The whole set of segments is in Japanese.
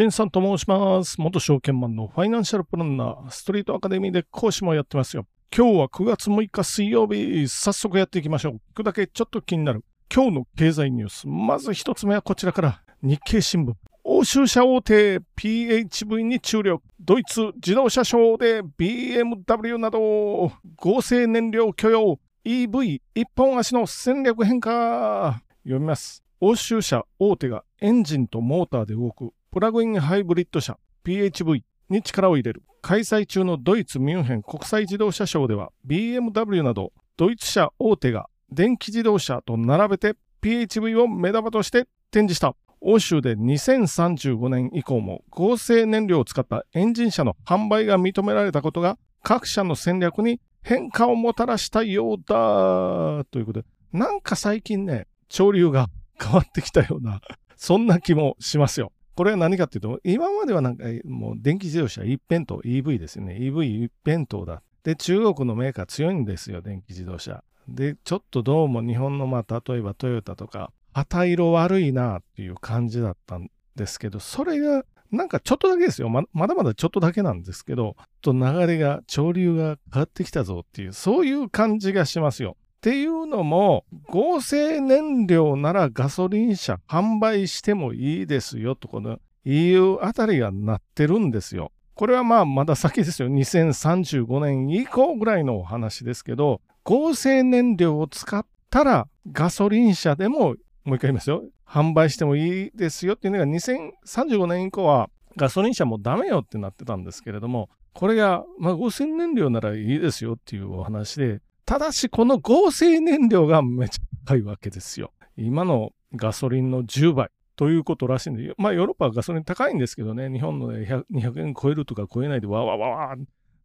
新さんと申します。元証券マンのファイナンシャルプランナー、ストリートアカデミーで講師もやってますよ。今日は9月6日水曜日、早速やっていきましょう。聞くだけちょっと気になる。今日の経済ニュース。まず一つ目はこちらから。日経新聞。欧州車大手 PHV に注力。ドイツ自動車ショーで BMW など合成燃料許容。EV 一本足の戦略変化。読みます。欧州車大手がエンジンとモーターで動くプラグインハイブリッド車 PHV に力を入れる。開催中のドイツミュンヘン国際自動車ショーでは BMW などドイツ車大手が電気自動車と並べて PHV を目玉として展示した。欧州で2035年以降も合成燃料を使ったエンジン車の販売が認められたことが各社の戦略に変化をもたらしたようだということで、なんか最近ね、潮流が変わってきたような、そんな気もしますよ。これは何かっていうと、今まではなんかもう電気自動車一辺倒、EV ですよね。EV 一辺倒だ。で、中国のメーカー強いんですよ、電気自動車。で、ちょっとどうも日本の、まあ、例えばトヨタとか、旗色悪いなっていう感じだったんですけど、それがなんかちょっとだけですよ。ままだまだちょっとだけなんですけど、と流れが、潮流が変わってきたぞっていう、そういう感じがしますよ。っていうのも、合成燃料ならガソリン車販売してもいいですよと、この EU あたりがなってるんですよ。これはまあまだ先ですよ。2035年以降ぐらいのお話ですけど、合成燃料を使ったらガソリン車でも、もう一回言いますよ。販売してもいいですよっていうのが2035年以降はガソリン車もダメよってなってたんですけれども、これが、まあ、合成燃料ならいいですよっていうお話で、ただしこの合成燃料がめちゃ高いわけですよ。今のガソリンの10倍ということらしいんで、まあヨーロッパはガソリン高いんですけどね、日本の、ね、200円超えるとか超えないでわわわわ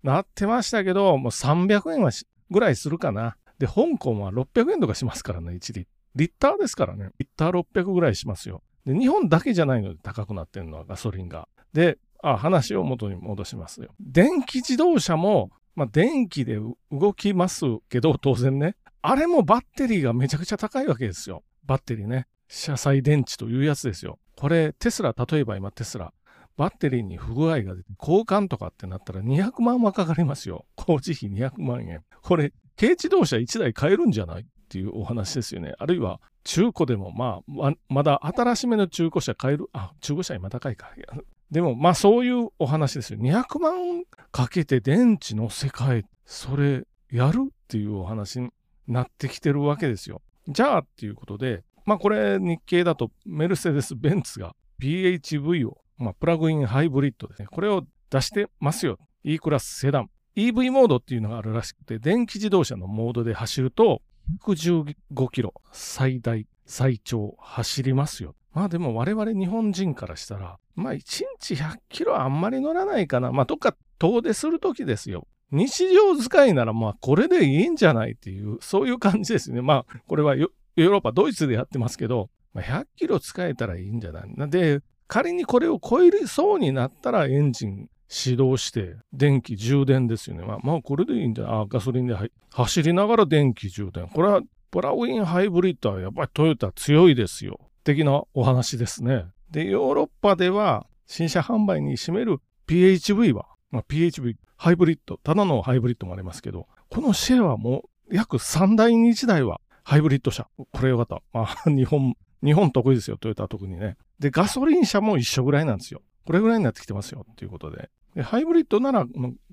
なってましたけど、もう300円はぐらいするかな。で、香港は600円とかしますからね、1リッリッターですからね。リッター600ぐらいしますよ。で、日本だけじゃないので高くなってるのはガソリンが。で、あ、話を元に戻しますよ。電気自動車も、まあ、電気で動きますけど、当然ね。あれもバッテリーがめちゃくちゃ高いわけですよ。バッテリーね。車載電池というやつですよ。これ、テスラ、例えば今テスラ、バッテリーに不具合が出て、交換とかってなったら200万はかかりますよ。工事費200万円。これ、軽自動車1台買えるんじゃないっていうお話ですよね。あるいは中古でもまあ、まだ新しめの中古車買える。あ、中古車今高いか。でもまあそういうお話ですよ。200万かけて電池の世界、それやるっていうお話になってきてるわけですよ。じゃあっていうことで、まあこれ日経だとメルセデス・ベンツが PHV を、まあ、プラグインハイブリッドですね。これを出してますよ。E クラスセダン。EV モードっていうのがあるらしくて、電気自動車のモードで走ると、115キロ最大最長走りますよ。まあでも我々日本人からしたら、まあ1日100キロあんまり乗らないかな。まあどっか遠出するときですよ。日常使いならまあこれでいいんじゃないっていう、そういう感じですね。まあこれはヨーロッパ、ドイツでやってますけど、まあ、100キロ使えたらいいんじゃない？で、仮にこれを超えそうになったらエンジン始動して電気充電ですよね。まあ、まあ、これでいいんじゃない？あガソリンで走りながら電気充電。これはプラグインハイブリッドはやっぱりトヨタ強いですよ。的なお話ですね。で、ヨーロッパでは新車販売に占める PHV は、まあ、PHV ハイブリッド、ただのハイブリッドもありますけど、このシェアはもう約3台に1台はハイブリッド車。これよかった。まあ、日本、日本得意ですよ、トヨタ特にね。で、ガソリン車も一緒ぐらいなんですよ。これぐらいになってきてますよ、っていうことで。ハイブリッドなら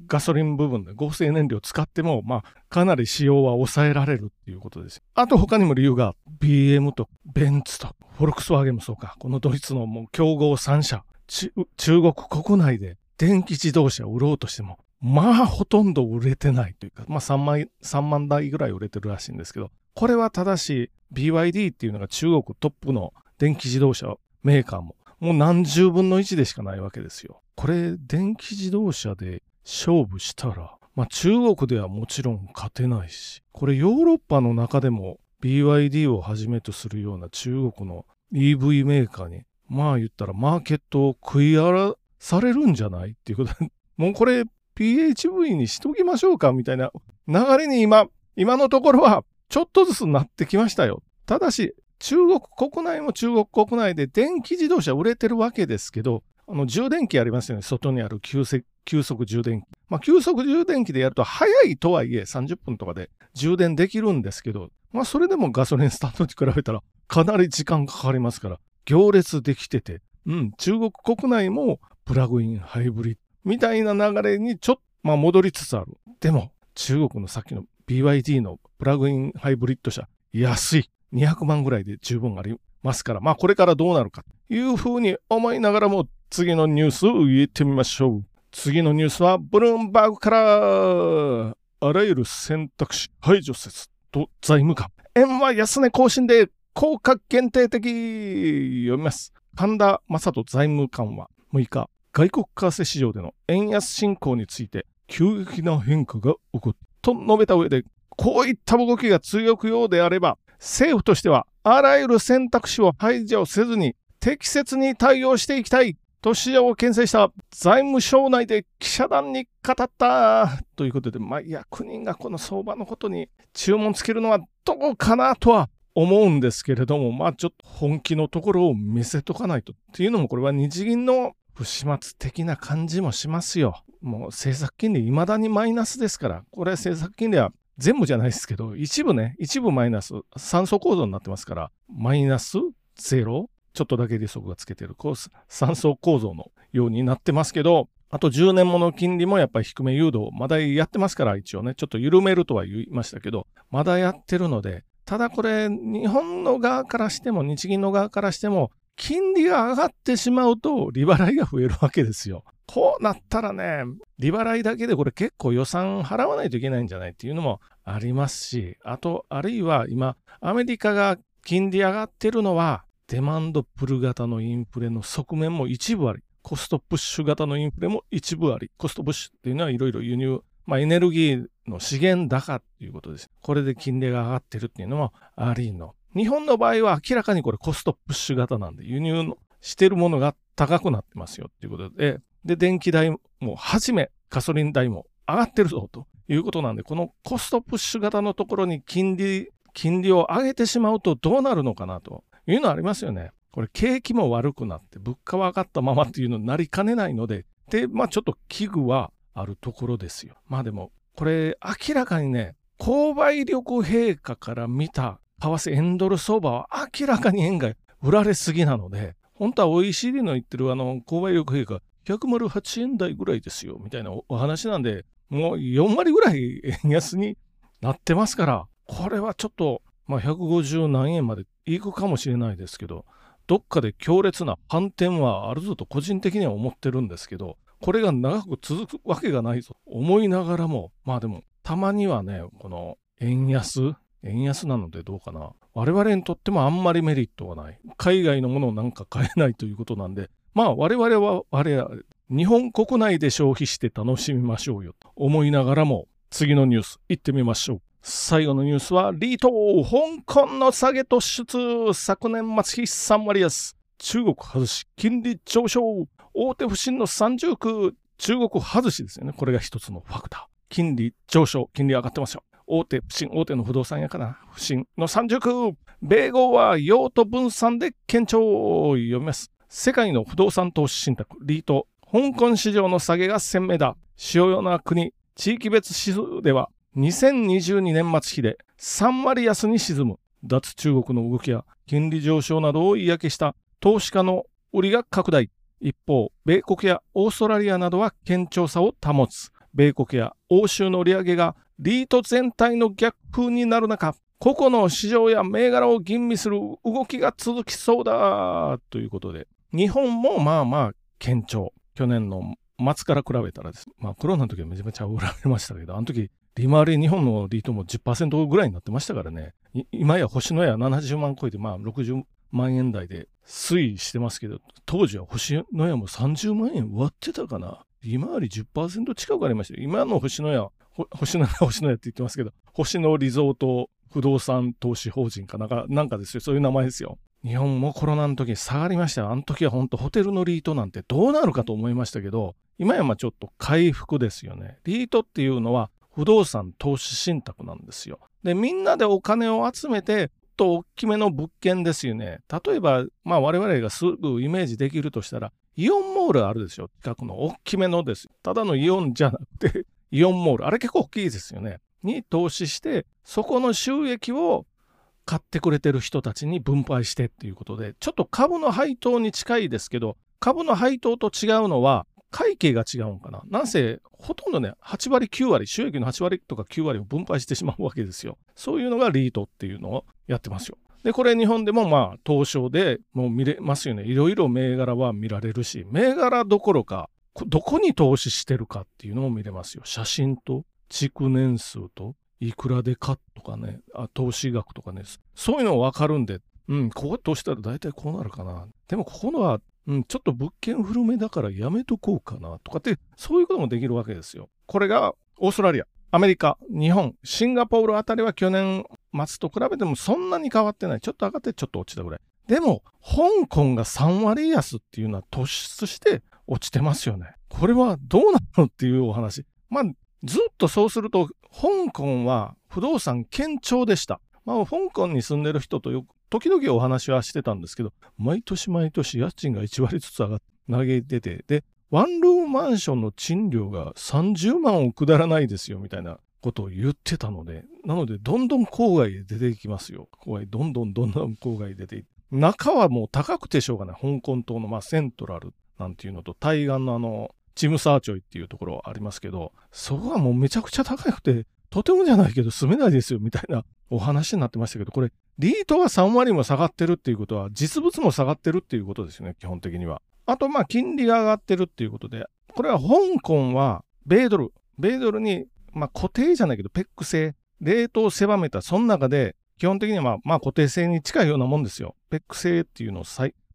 ガソリン部分で合成燃料使っても、まあ、かなり使用は抑えられるっていうことです。あと他にも理由が、BM とベンツとフォルクスワーゲンもそうか。このドイツのもう競合3社、中国国内で電気自動車を売ろうとしても、まあほとんど売れてないというか、まあ3万 ,3 万台ぐらい売れてるらしいんですけど、これはただし BYD っていうのが中国トップの電気自動車メーカーももう何十分の1でしかないわけですよ。これ電気自動車で勝負したら、まあ中国ではもちろん勝てないし、これヨーロッパの中でも BYD をはじめとするような中国の EV メーカーに、まあ言ったらマーケットを食い荒らされるんじゃないっていうこと、もうこれ PHV にしときましょうかみたいな流れに今、今のところはちょっとずつなってきましたよ。ただし、中国国内も中国国内で電気自動車売れてるわけですけど、あの充電器ありますよね。外にある急速充電器。まあ、急速充電器でやると早いとはいえ30分とかで充電できるんですけど、まあ、それでもガソリンスタンドに比べたらかなり時間かかりますから、行列できてて、うん、中国国内もプラグインハイブリッドみたいな流れにちょっと、まあ、戻りつつある。でも、中国のさっきの BYD のプラグインハイブリッド車、安い。200万ぐらいで十分ありますから、まあこれからどうなるかというふうに思いながらも次のニュースを言ってみましょう。次のニュースはブルームバーグからあらゆる選択肢排除説と財務官。円は安値更新で効果限定的読みます。神田正人財務官は6日、外国為替市場での円安進行について急激な変化が起こったと述べた上で、こういった動きが強くようであれば、政府としてはあらゆる選択肢を排除せずに適切に対応していきたいと市場を牽制した財務省内で記者団に語ったということで、まあ、役人がこの相場のことに注文つけるのはどうかなとは思うんですけれども、まあちょっと本気のところを見せとかないと。っていうのもこれは日銀の不始末的な感じもしますよ。もう政策金利未だにマイナスですから、これ政策金利は全部じゃないですけど、一部ね、一部マイナス、酸素構造になってますから、マイナスゼロちょっとだけ利息がつけてる、こう、酸素構造のようになってますけど、あと10年もの金利もやっぱり低め誘導、まだやってますから、一応ね、ちょっと緩めるとは言いましたけど、まだやってるので、ただこれ、日本の側からしても、日銀の側からしても、金利が上がってしまうと、利払いが増えるわけですよ。こうなったらね、利払いだけでこれ結構予算払わないといけないんじゃないっていうのもありますし、あと、あるいは今、アメリカが金利上がってるのは、デマンドプル型のインフレの側面も一部あり、コストプッシュ型のインフレも一部あり、コストプッシュっていうのはいろいろ輸入、まあ、エネルギーの資源高っていうことです。これで金利が上がってるっていうのもありの。日本の場合は明らかにこれコストプッシュ型なんで、輸入のしてるものが高くなってますよっていうことで、で、電気代もはじめガソリン代も上がってるぞということなんで、このコストプッシュ型のところに金利、金利を上げてしまうとどうなるのかなというのはありますよね。これ景気も悪くなって物価は上がったままっていうのになりかねないので、で、まあちょっと危惧はあるところですよ。まあでも、これ明らかにね、購買力陛下から見た為替円ドル相場は明らかに円が売られすぎなので、本当は OECD の言ってるあの購買力陛下108円台ぐらいですよみたいなお話なんで、もう4割ぐらい円安になってますから、これはちょっと、まあ、150何円までいくかもしれないですけど、どっかで強烈な反転はあるぞと個人的には思ってるんですけど、これが長く続くわけがないぞ思いながらも、まあでも、たまにはね、この円安、円安なのでどうかな。我々にとってもあんまりメリットはない。海外のものをなんか買えないということなんで、まあ我々は我々、日本国内で消費して楽しみましょうよと思いながらも、次のニュース行ってみましょう。最後のニュースは、リート香港の下げ突出昨年末比3割安中国外し金利上昇大手不振の30区中国外しですよね。これが一つのファクター。金利上昇、金利上がってますよ。大手不振、大手の不動産屋かな。不振の30区米豪は用途分散で堅調を読みます。世界の不動産投資信託、リート、香港市場の下げが鮮明だ。主要な国、地域別指数では2022年末比で3割安に沈む脱中国の動きや金利上昇などを嫌気した投資家の売りが拡大。一方、米国やオーストラリアなどは堅調さを保つ。米国や欧州の利上げがリート全体の逆風になる中、個々の市場や銘柄を吟味する動きが続きそうだということで、日本もまあまあ堅調。去年の末から比べたらです。まあコロナの時はめちゃめちゃ売られましたけど、あの時利回り日本のリートも10%ぐらいになってましたからね。今や星のや70万超えて、まあ60万円台で推移してますけど、当時は星のやも30万円割ってたかな。利回り10%近くありましたよ。今の星のや、星のや、星のやって言ってますけど、星のリゾート不動産投資法人かなんか、なんかですよ。そういう名前ですよ。日本もコロナの時に下がりましたよ。あの時は本当ホテルのリートなんてどうなるかと思いましたけど、今やまちょっと回復ですよね。リートっていうのは不動産投資信託なんですよ。で、みんなでお金を集めて、と大きめの物件ですよね。例えば、まあ我々がすぐイメージできるとしたら、イオンモールあるでしょ近くの大きめのです。ただのイオンじゃなくて、イオンモール。あれ結構大きいですよね。に投資して、そこの収益を買ってくれてる人たちに分配してっていうことで、ちょっと株の配当に近いですけど、株の配当と違うのは、会計が違うんかな。なんせ、ほとんどね、8割、9割、収益の8割とか9割を分配してしまうわけですよ。そういうのがリートっていうのをやってますよ。で、これ日本でもまあ、東証でもう見れますよね。いろいろ銘柄は見られるし、銘柄どころか、どこに投資してるかっていうのも見れますよ。写真と、築年数と、いくらで買とかね、あ投資額とかね、そういうの分かるんで、うん、ここ投資したら大体こうなるかな。でもここのはうん、ちょっと物件古めだからやめとこうかなとかって、そういうこともできるわけですよ。これがオーストラリア、アメリカ、日本、シンガポールあたりは去年末と比べてもそんなに変わってない。ちょっと上がってちょっと落ちたぐらい。でも、香港が3割安っていうのは突出して落ちてますよね。これはどうなのっていうお話。まあ、ずっとそうすると、香港は不動産堅調でした。まあ、香港に住んでる人とよく時々お話はしてたんですけど、毎年毎年家賃が1割ずつ上がって投げてて、で、ワンルームマンションの賃料が30万を下らないですよみたいなことを言ってたので、なので、どんどん郊外へ出ていきますよ。郊外、どんどんどんどん郊外へ出ていって。中はもう高くてしょうがない。香港島の、まあ、セントラルなんていうのと、対岸のあの、チムサーチョイっていうところありますけど、そこはもうめちゃくちゃ高くて、とてもじゃないけど住めないですよみたいなお話になってましたけど、これリートが3割も下がってるっていうことは、実物も下がってるっていうことですよね、基本的には。あと、まあ、金利が上がってるっていうことで、これは香港は、米ドル、米ドルに、まあ、固定じゃないけど、ペック制、レートを狭めた、その中で、基本的には、固定制に近いようなもんですよ。ペック制っていうのを、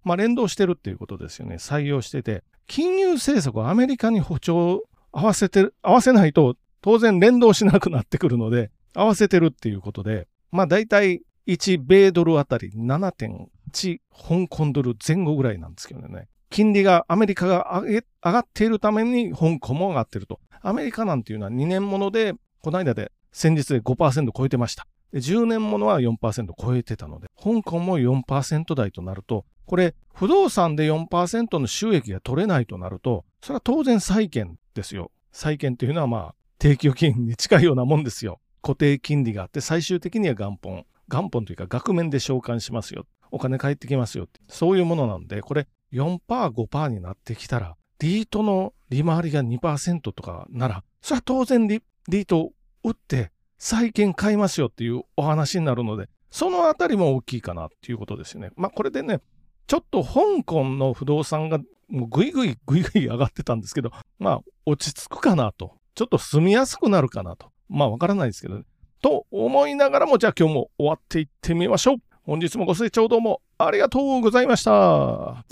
まあ、連動してるっていうことですよね。採用してて、金融政策をアメリカに歩調合わせて、合わせないと、当然連動しなくなってくるので、合わせてるっていうことで、まあ大体1米ドルあたり7.8香港ドル前後ぐらいなんですけどね。金利がアメリカが上がっているために香港も上がってると。アメリカなんていうのは2年もので、この間で先日で5%超えてました。で10年ものは4%超えてたので、香港も4%台となると、これ、不動産で4%の収益が取れないとなると、それは当然債券ですよ。債券というのはまあ、定期預金に近いようなもんですよ。固定金利があって、最終的には元本。元本というか額面で償還しますよ。お金返ってきますよ。そういうものなんで、これ4%、5%になってきたら、リートの利回りが2%とかなら、それは当然リリートを売って債券買いますよっていうお話になるので、そのあたりも大きいかなっていうことですよね。まあこれでね、ちょっと香港の不動産がもうぐいぐいぐいぐい上がってたんですけど、まあ落ち着くかなと。ちょっと住みやすくなるかなと。まあわからないですけど、ね、と思いながらも、じゃあ今日も終わっていってみましょう。本日もご清聴どうもありがとうございました。